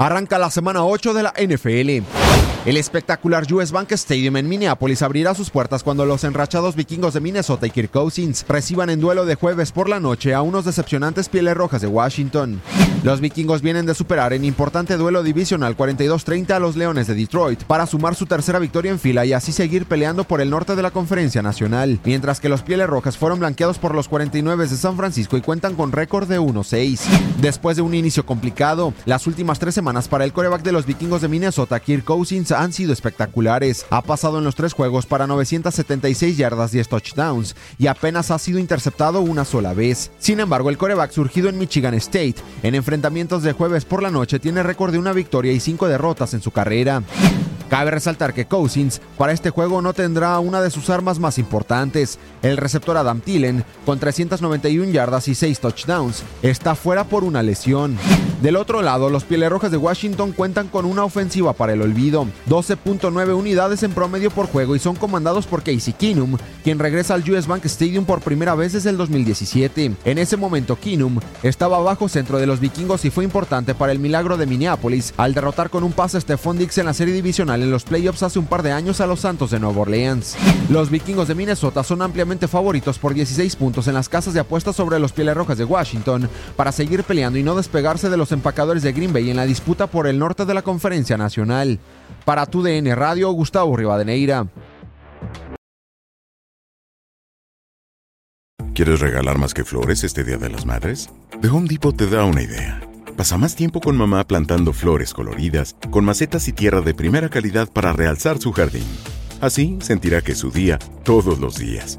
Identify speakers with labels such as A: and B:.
A: Arranca la semana 8 de la NFL. El espectacular US Bank Stadium en Minneapolis abrirá sus puertas cuando los enrachados vikingos de Minnesota y Kirk Cousins reciban en duelo de jueves por la noche a unos decepcionantes pieles rojas de Washington. Los vikingos vienen de superar en importante duelo divisional 42-30 a los Leones de Detroit para sumar su tercera victoria en fila y así seguir peleando por el norte de la conferencia nacional, mientras que los pieles rojas fueron blanqueados por los 49 de San Francisco y cuentan con récord de 1-6. Después de un inicio complicado, las últimas tres semanas para el coreback de los vikingos de Minnesota, Kirk Cousins, han sido espectaculares. Ha pasado en los tres juegos para 976 yardas, 10 touchdowns y apenas ha sido interceptado una sola vez. Sin embargo, el coreback surgido en Michigan State en enfrentamientos de jueves por la noche tiene récord de una victoria y cinco derrotas en su carrera. Cabe resaltar que Cousins para este juego no tendrá una de sus armas más importantes. El receptor Adam Thielen, con 391 yardas y 6 touchdowns, está fuera por una lesión. Del otro lado, los Pieles Rojas de Washington cuentan con una ofensiva para el olvido, 12.9 unidades en promedio por juego y son comandados por Casey Keenum, quien regresa al US Bank Stadium por primera vez desde el 2017. En ese momento, Keenum estaba bajo centro de los vikingos y fue importante para el milagro de Minneapolis al derrotar con un pase a Stephon Dix en la serie divisional en los playoffs hace un par de años a los Santos de Nueva Orleans. Los vikingos de Minnesota son ampliamente favoritos por 16 puntos en las casas de apuestas sobre los Pieles Rojas de Washington para seguir peleando y no despegarse de los empacadores de Green Bay en la disputa por el norte de la conferencia nacional. Para tu DN Radio, Gustavo Rivadeneira.
B: ¿Quieres regalar más que flores este Día de las Madres? The Home Depot te da una idea. Pasa más tiempo con mamá plantando flores coloridas, con macetas y tierra de primera calidad para realzar su jardín. Así sentirá que es su día todos los días.